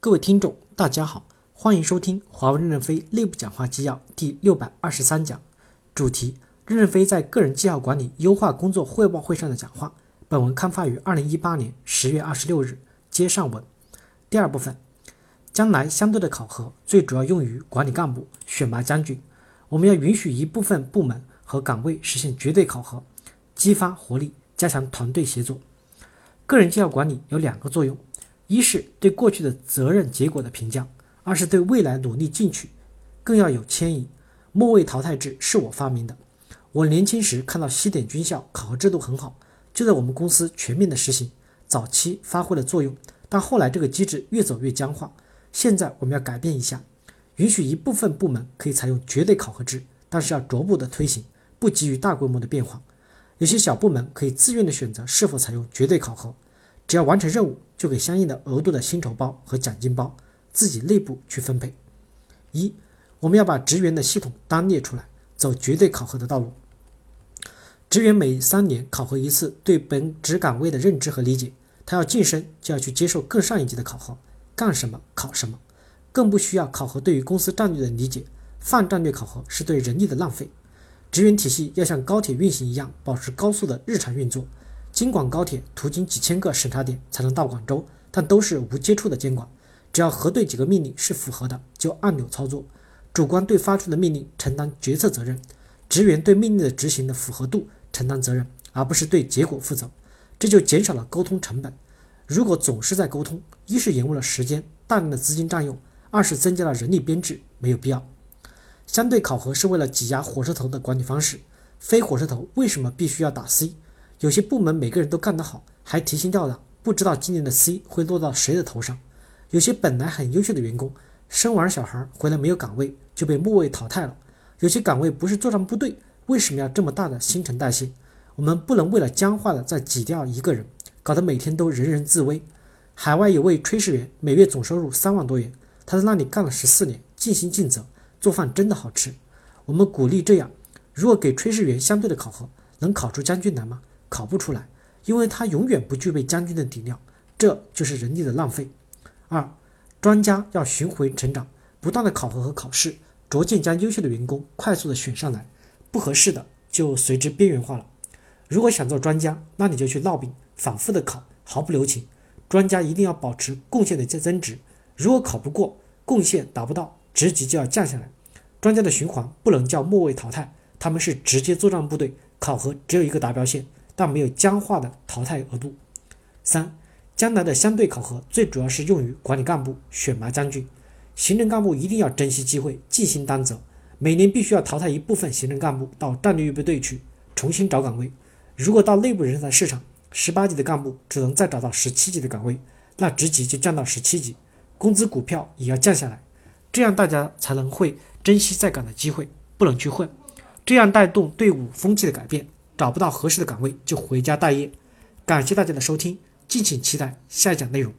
各位听众，大家好，欢迎收听华为任正非内部讲话纪要第六百二十三讲，主题：任正非在个人绩效管理优化工作汇报会上的讲话。本文刊发于二零一八年十月二十六日。接上文，第二部分，将来相对的考核最主要用于管理干部、选拔将军。我们要允许一部分部门和岗位实现绝对考核，激发活力，加强团队协作。个人绩效管理有两个作用。一是对过去的责任结果的评价，二是对未来努力进取，更要有迁移。末位淘汰制是我发明的。我年轻时看到西点军校考核制度很好，就在我们公司全面的实行，早期发挥了作用。但后来这个机制越走越僵化，现在我们要改变一下，允许一部分部门可以采用绝对考核制，但是要逐步的推行，不急于大规模的变化。有些小部门可以自愿的选择是否采用绝对考核。只要完成任务，就给相应的额度的薪酬包和奖金包，自己内部去分配。一，我们要把职员的系统单列出来，走绝对考核的道路。职员每三年考核一次对本职岗位的认知和理解，他要晋升就要去接受更上一级的考核，干什么考什么，更不需要考核对于公司战略的理解，泛战略考核是对人力的浪费。职员体系要像高铁运行一样，保持高速的日常运作。京广高铁途经几千个审查点才能到广州，但都是无接触的监管。只要核对几个命令是符合的，就按钮操作。主观对发出的命令承担决策责任，职员对命令的执行的符合度承担责任，而不是对结果负责。这就减少了沟通成本。如果总是在沟通，一是延误了时间，大量的资金占用；二是增加了人力编制，没有必要。相对考核是为了挤压火车头的管理方式。非火车头为什么必须要打 C？有些部门每个人都干得好，还提心吊胆，不知道今年的 C 会落到谁的头上。有些本来很优秀的员工，生完小孩回来没有岗位，就被末位淘汰了。有些岗位不是作战部队，为什么要这么大的新陈代谢？我们不能为了僵化的再挤掉一个人，搞得每天都人人自危。海外有位炊事员，每月总收入三万多元，他在那里干了十四年，尽心尽责，做饭真的好吃。我们鼓励这样，如果给炊事员相对的考核，能考出将军来吗？考不出来，因为他永远不具备将军的底料，这就是人力的浪费。二，专家要巡回成长，不断的考核和考试，逐渐将优秀的员工快速的选上来，不合适的就随之边缘化了。如果想做专家，那你就去烙饼，反复的考，毫不留情。专家一定要保持贡献的增增值，如果考不过，贡献达不到，职级就要降下来。专家的循环不能叫末位淘汰，他们是直接作战部队，考核只有一个达标线。但没有僵化的淘汰额度。三，将来的相对考核最主要是用于管理干部、选拔将军。行政干部一定要珍惜机会，尽心担责。每年必须要淘汰一部分行政干部到战略预备队去重新找岗位。如果到内部人才市场，十八级的干部只能再找到十七级的岗位，那职级就降到十七级，工资股票也要降下来。这样大家才能会珍惜在岗的机会，不能去混。这样带动队伍风气的改变。找不到合适的岗位就回家待业。感谢大家的收听，敬请期待下一讲内容。